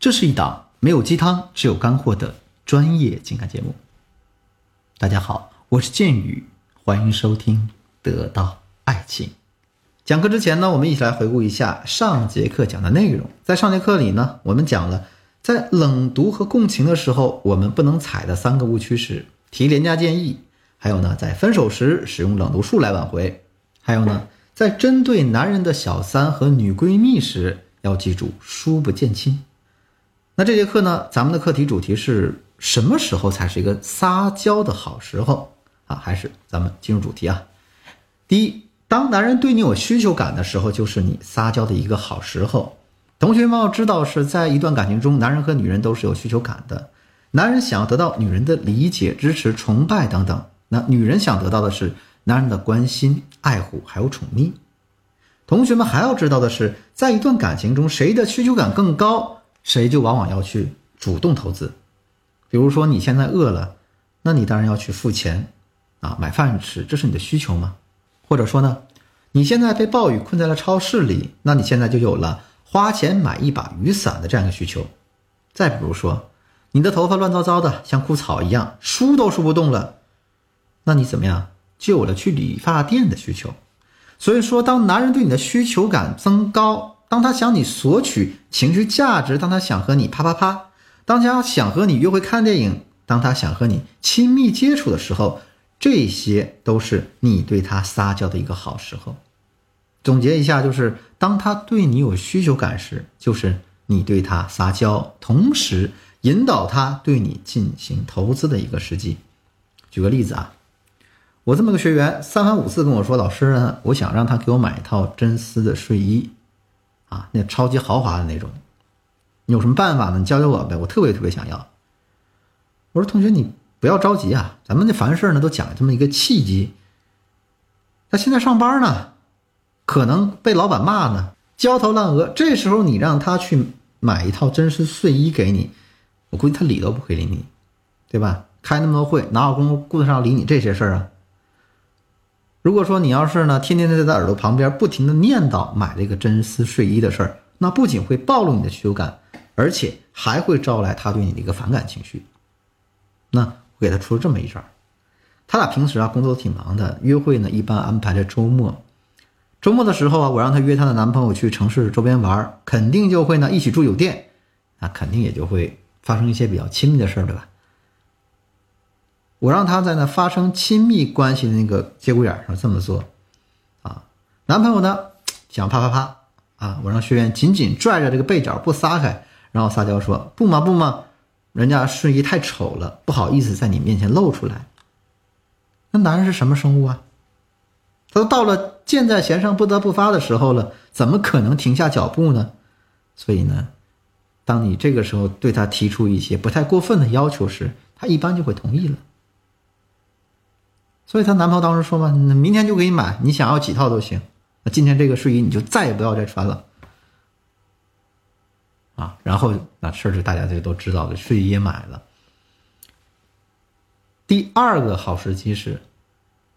这是一档没有鸡汤，只有干货的专业情感节目。大家好，我是剑宇，欢迎收听《得到爱情》。讲课之前呢，我们一起来回顾一下上节课讲的内容。在上节课里呢，我们讲了在冷读和共情的时候，我们不能踩的三个误区是提廉价建议，还有呢，在分手时使用冷读术来挽回，还有呢，在针对男人的小三和女闺蜜时，要记住书不见亲。那这节课呢，咱们的课题主题是什么时候才是一个撒娇的好时候啊？还是咱们进入主题啊？第一，当男人对你有需求感的时候，就是你撒娇的一个好时候。同学们要知道，是在一段感情中，男人和女人都是有需求感的。男人想要得到女人的理解、支持、崇拜等等，那女人想得到的是男人的关心、爱护还有宠溺。同学们还要知道的是，在一段感情中，谁的需求感更高？谁就往往要去主动投资，比如说你现在饿了，那你当然要去付钱，啊，买饭吃，这是你的需求吗？或者说呢，你现在被暴雨困在了超市里，那你现在就有了花钱买一把雨伞的这样一个需求。再比如说，你的头发乱糟糟的，像枯草一样，梳都梳不动了，那你怎么样，就有了去理发店的需求。所以说，当男人对你的需求感增高。当他向你索取情绪价值，当他想和你啪啪啪，当他想和你约会看电影，当他想和你亲密接触的时候，这些都是你对他撒娇的一个好时候。总结一下，就是当他对你有需求感时，就是你对他撒娇，同时引导他对你进行投资的一个时机。举个例子啊，我这么个学员三番五次跟我说：“老师，我想让他给我买一套真丝的睡衣。”啊，那超级豪华的那种，你有什么办法呢？你教教我呗，我特别特别想要。我说同学，你不要着急啊，咱们这凡事呢都讲这么一个契机。他现在上班呢，可能被老板骂呢，焦头烂额。这时候你让他去买一套真丝睡衣给你，我估计他理都不会理你，对吧？开那么多会，哪有功夫顾得上理你这些事儿啊？如果说你要是呢，天天在他耳朵旁边不停的念叨买这个真丝睡衣的事儿，那不仅会暴露你的需求感，而且还会招来他对你的一个反感情绪。那我给他出了这么一招，他俩平时啊工作都挺忙的，约会呢一般安排在周末。周末的时候啊，我让他约她的男朋友去城市周边玩，肯定就会呢一起住酒店，那肯定也就会发生一些比较亲密的事儿，对吧？我让他在那发生亲密关系的那个节骨眼上这么做，啊，男朋友呢想啪啪啪啊，我让学员紧紧拽着这个被角不撒开，然后撒娇说不嘛不嘛，人家睡衣太丑了，不好意思在你面前露出来。那男人是什么生物啊？他都到了箭在弦上不得不发的时候了，怎么可能停下脚步呢？所以呢，当你这个时候对他提出一些不太过分的要求时，他一般就会同意了。所以她男朋友当时说嘛：“明天就给你买，你想要几套都行。那今天这个睡衣你就再也不要再穿了。”啊，然后那事儿就大家就都知道了，睡衣也买了。第二个好时机是，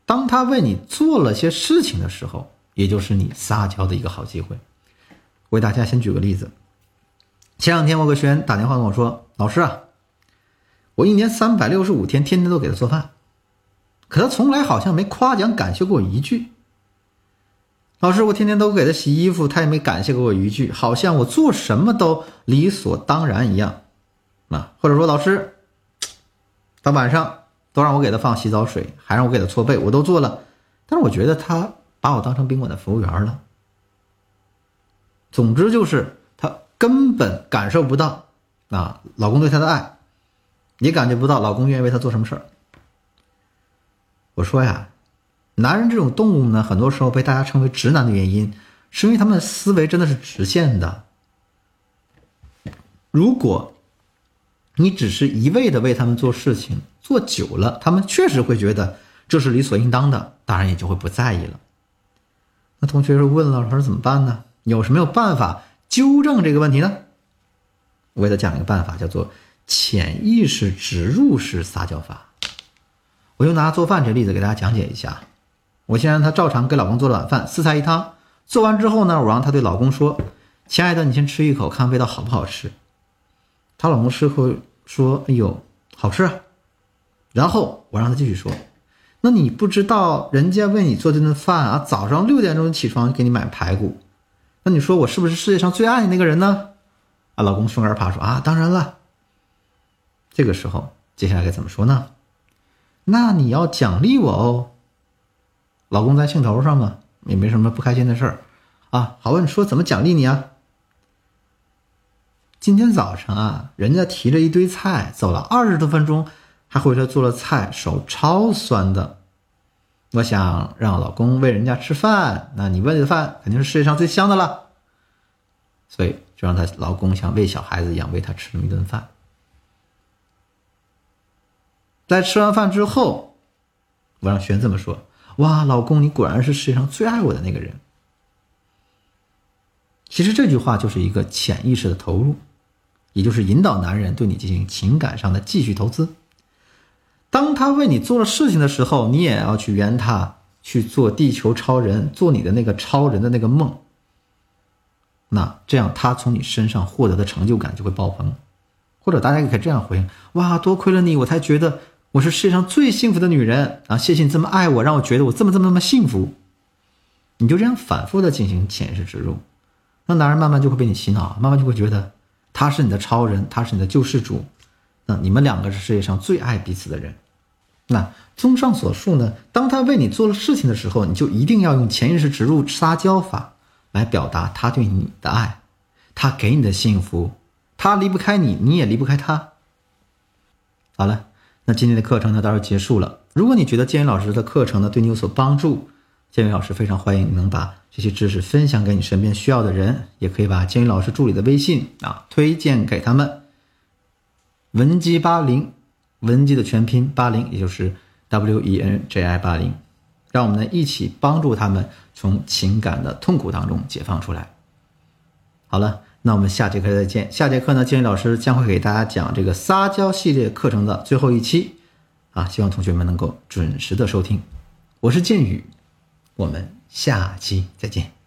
当他为你做了些事情的时候，也就是你撒娇的一个好机会。我给大家先举个例子，前两天我个学员打电话跟我说：“老师啊，我一年三百六十五天，天天都给他做饭。”可他从来好像没夸奖感谢过我一句。老师，我天天都给他洗衣服，他也没感谢过我一句，好像我做什么都理所当然一样，啊，或者说老师，到晚上都让我给他放洗澡水，还让我给他搓背，我都做了，但是我觉得他把我当成宾馆的服务员了。总之就是他根本感受不到啊，老公对他的爱，也感觉不到老公愿意为他做什么事儿。我说呀，男人这种动物呢，很多时候被大家称为直男的原因，是因为他们的思维真的是直线的。如果你只是一味的为他们做事情，做久了，他们确实会觉得这是理所应当的，当然也就会不在意了。那同学就问了，老师怎么办呢？有什么有办法纠正这个问题呢？我给他讲一个办法，叫做潜意识植入式撒娇法。我就拿做饭这例子给大家讲解一下。我先让她照常给老公做了晚饭，四菜一汤。做完之后呢，我让她对老公说：“亲爱的，你先吃一口，看味道好不好吃。”她老公事后说：“哎呦，好吃。”啊。”然后我让她继续说：“那你不知道人家为你做这顿饭啊，早上六点钟起床给你买排骨，那你说我是不是世界上最爱你那个人呢？”啊，老公胸而爬说：“啊，当然了。”这个时候，接下来该怎么说呢？那你要奖励我哦。老公在兴头上嘛，也没什么不开心的事儿啊。好，问说怎么奖励你啊？今天早晨啊，人家提着一堆菜，走了二十多分钟，还回来做了菜，手超酸的。我想让老公喂人家吃饭，那你喂的饭肯定是世界上最香的了。所以就让她老公像喂小孩子一样喂她吃那么一顿饭。在吃完饭之后，我让璇这么说：“哇，老公，你果然是世界上最爱我的那个人。”其实这句话就是一个潜意识的投入。也就是引导男人对你进行情感上的继续投资。当他为你做了事情的时候，你也要去圆他去做地球超人，做你的那个超人的那个梦。那这样他从你身上获得的成就感就会爆棚。或者大家也可以这样回应：哇，多亏了你，我才觉得我是世界上最幸福的女人啊！谢谢你这么爱我，让我觉得我这么这么这么幸福。你就这样反复的进行潜意识植入，那男人慢慢就会被你洗脑，慢慢就会觉得。他是你的超人，他是你的救世主，那你们两个是世界上最爱彼此的人。那综上所述呢，当他为你做了事情的时候，你就一定要用潜意识植入撒娇法来表达他对你的爱，他给你的幸福，他离不开你，你也离不开他。好了，那今天的课程呢，到这结束了。如果你觉得建宇老师的课程呢对你有所帮助，建宇老师非常欢迎你能把。这些知识分享给你身边需要的人，也可以把建宇老师助理的微信啊推荐给他们。文姬八零，文姬的全拼八零，也就是 W E N J I 八零，让我们呢一起帮助他们从情感的痛苦当中解放出来。好了，那我们下节课再见。下节课呢，建宇老师将会给大家讲这个撒娇系列课程的最后一期啊，希望同学们能够准时的收听。我是建宇，我们。下期再见。